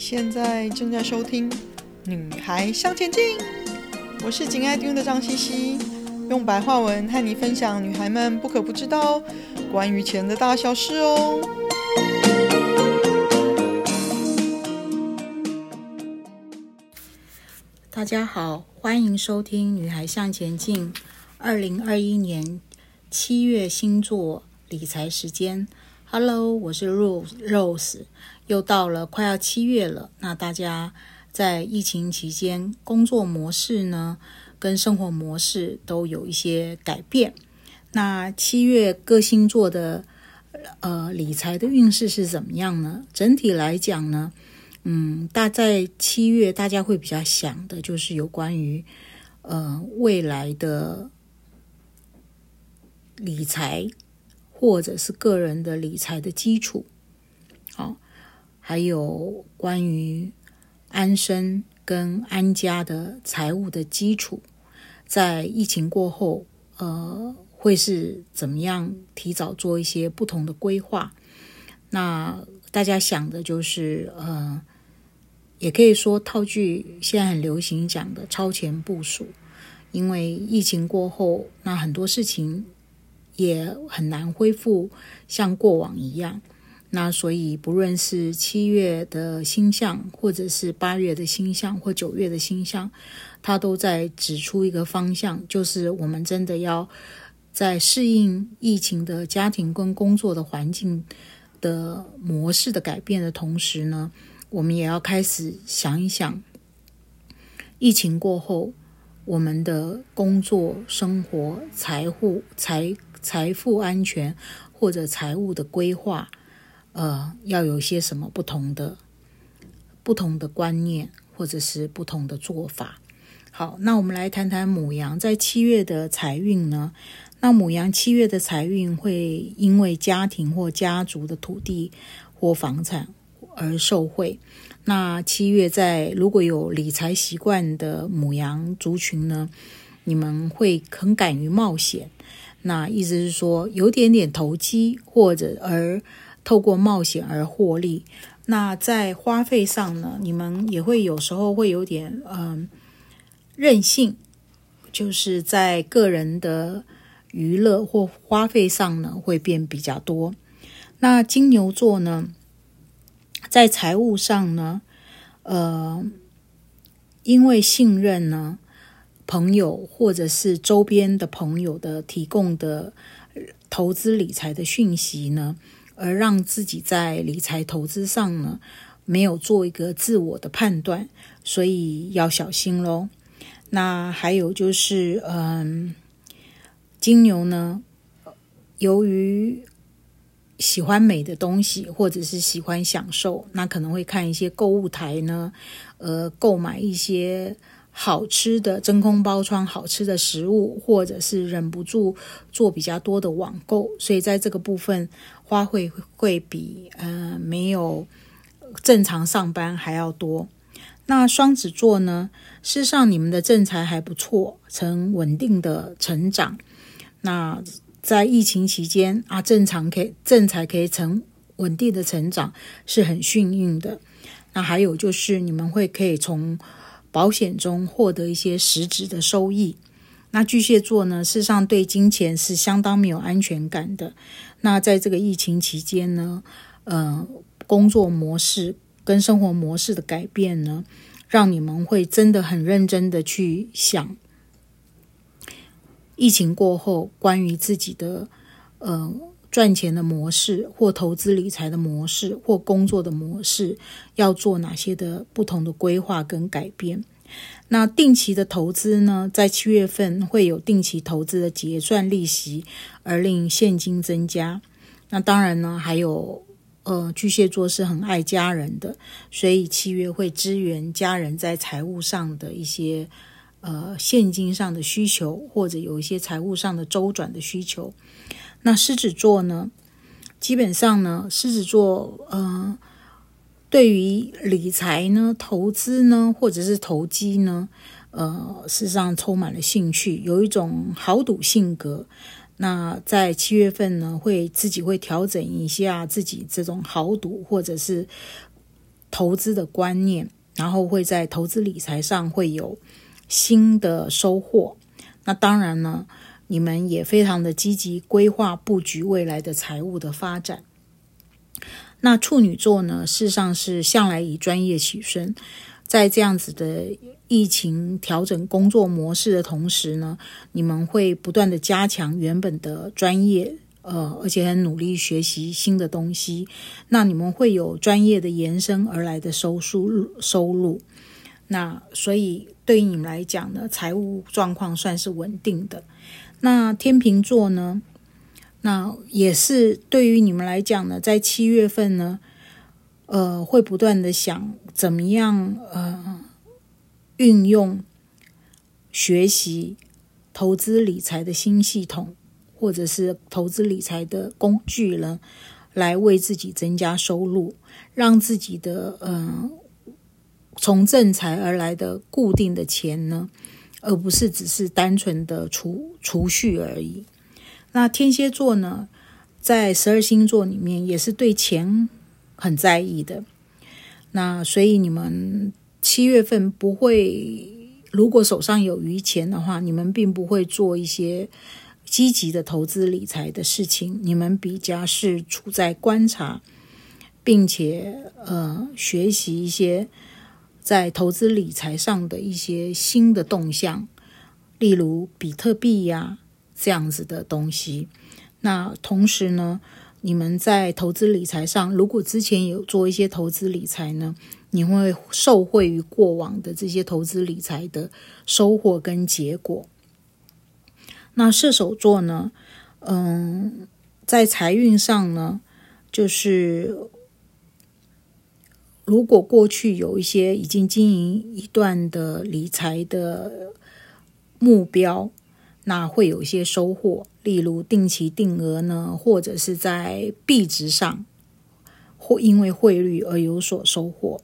现在正在收听《女孩向前进》，我是紧爱听的张茜茜，用白话文和你分享女孩们不可不知道关于钱的大小事哦。大家好，欢迎收听《女孩向前进》二零二一年七月星座理财时间。Hello，我是 Rose Rose。又到了快要七月了，那大家在疫情期间工作模式呢，跟生活模式都有一些改变。那七月各星座的呃理财的运势是怎么样呢？整体来讲呢，嗯，大在七月大家会比较想的就是有关于呃未来的理财，或者是个人的理财的基础，好。还有关于安身跟安家的财务的基础，在疫情过后，呃，会是怎么样提早做一些不同的规划？那大家想的就是，呃，也可以说套句现在很流行讲的超前部署，因为疫情过后，那很多事情也很难恢复像过往一样。那所以，不论是七月的星象，或者是八月的星象，或九月的星象，它都在指出一个方向，就是我们真的要在适应疫情的家庭跟工作的环境的模式的改变的同时呢，我们也要开始想一想，疫情过后，我们的工作、生活、财富、财财富安全或者财务的规划。呃，要有些什么不同的、不同的观念，或者是不同的做法。好，那我们来谈谈母羊在七月的财运呢？那母羊七月的财运会因为家庭或家族的土地或房产而受惠。那七月在如果有理财习惯的母羊族群呢，你们会很敢于冒险。那意思是说，有点点投机，或者而。透过冒险而获利，那在花费上呢，你们也会有时候会有点嗯、任性，就是在个人的娱乐或花费上呢会变比较多。那金牛座呢，在财务上呢，呃，因为信任呢，朋友或者是周边的朋友的提供的投资理财的讯息呢。而让自己在理财投资上呢，没有做一个自我的判断，所以要小心喽。那还有就是，嗯，金牛呢，由于喜欢美的东西，或者是喜欢享受，那可能会看一些购物台呢，呃，购买一些。好吃的真空包装好吃的食物，或者是忍不住做比较多的网购，所以在这个部分花费会比呃没有正常上班还要多。那双子座呢，事实上你们的正财还不错，呈稳定的成长。那在疫情期间啊，正常可以正财可以呈稳定的成长，是很幸运的。那还有就是你们会可以从。保险中获得一些实质的收益。那巨蟹座呢，事实上对金钱是相当没有安全感的。那在这个疫情期间呢，呃，工作模式跟生活模式的改变呢，让你们会真的很认真的去想，疫情过后关于自己的呃。赚钱的模式，或投资理财的模式，或工作的模式，要做哪些的不同的规划跟改变？那定期的投资呢，在七月份会有定期投资的结算利息，而令现金增加。那当然呢，还有呃，巨蟹座是很爱家人的，所以七月会支援家人在财务上的一些呃现金上的需求，或者有一些财务上的周转的需求。那狮子座呢，基本上呢，狮子座呃，对于理财呢、投资呢，或者是投机呢，呃，事实上充满了兴趣，有一种豪赌性格。那在七月份呢，会自己会调整一下自己这种豪赌或者是投资的观念，然后会在投资理财上会有新的收获。那当然呢，你们也非常的积极规划布局未来的财务的发展。那处女座呢，事实上是向来以专业起身，在这样子的疫情调整工作模式的同时呢，你们会不断的加强原本的专业，呃，而且很努力学习新的东西。那你们会有专业的延伸而来的收入收入。那所以对于你们来讲呢，财务状况算是稳定的。那天秤座呢，那也是对于你们来讲呢，在七月份呢，呃，会不断的想怎么样呃，运用学习投资理财的新系统，或者是投资理财的工具呢，来为自己增加收入，让自己的呃。从正财而来的固定的钱呢，而不是只是单纯的储储蓄而已。那天蝎座呢，在十二星座里面也是对钱很在意的。那所以你们七月份不会，如果手上有余钱的话，你们并不会做一些积极的投资理财的事情。你们比较是处在观察，并且呃学习一些。在投资理财上的一些新的动向，例如比特币呀这样子的东西。那同时呢，你们在投资理财上，如果之前有做一些投资理财呢，你会受惠于过往的这些投资理财的收获跟结果。那射手座呢，嗯，在财运上呢，就是。如果过去有一些已经经营一段的理财的目标，那会有一些收获，例如定期定额呢，或者是在币值上，或因为汇率而有所收获。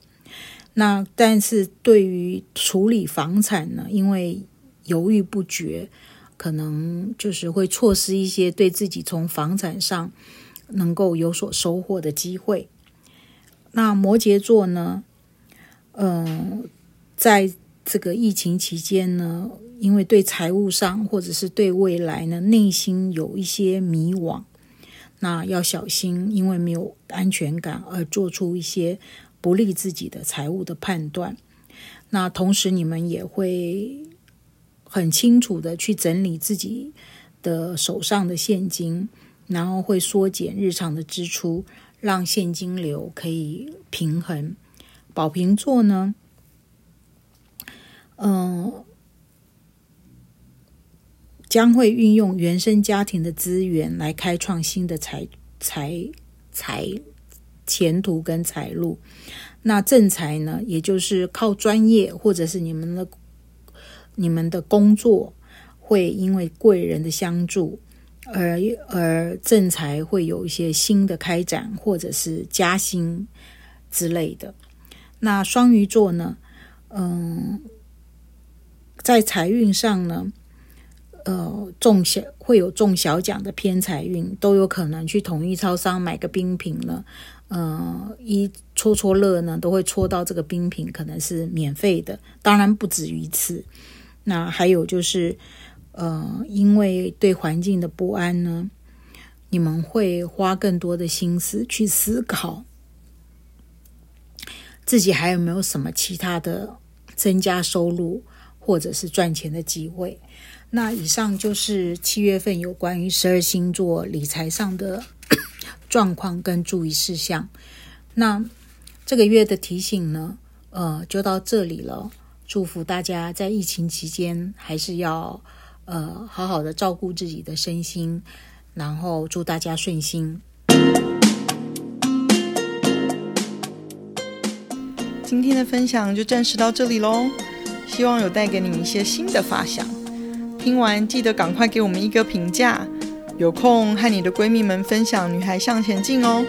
那但是对于处理房产呢，因为犹豫不决，可能就是会错失一些对自己从房产上能够有所收获的机会。那摩羯座呢？嗯、在这个疫情期间呢，因为对财务上或者是对未来呢，内心有一些迷惘，那要小心，因为没有安全感而做出一些不利自己的财务的判断。那同时，你们也会很清楚的去整理自己的手上的现金，然后会缩减日常的支出。让现金流可以平衡。宝瓶座呢，嗯、将会运用原生家庭的资源来开创新的财财财前途跟财路。那正财呢，也就是靠专业或者是你们的你们的工作，会因为贵人的相助。而而正财会有一些新的开展，或者是加薪之类的。那双鱼座呢？嗯，在财运上呢，呃，中小会有中小奖的偏财运，都有可能去统一超商买个冰品呢。呃，一戳戳乐呢，都会戳到这个冰品，可能是免费的。当然不止于此。那还有就是。呃，因为对环境的不安呢，你们会花更多的心思去思考自己还有没有什么其他的增加收入或者是赚钱的机会。那以上就是七月份有关于十二星座理财上的 状况跟注意事项。那这个月的提醒呢，呃，就到这里了。祝福大家在疫情期间还是要。呃，好好的照顾自己的身心，然后祝大家顺心。今天的分享就暂时到这里喽，希望有带给你一些新的发想。听完记得赶快给我们一个评价，有空和你的闺蜜们分享《女孩向前进》哦。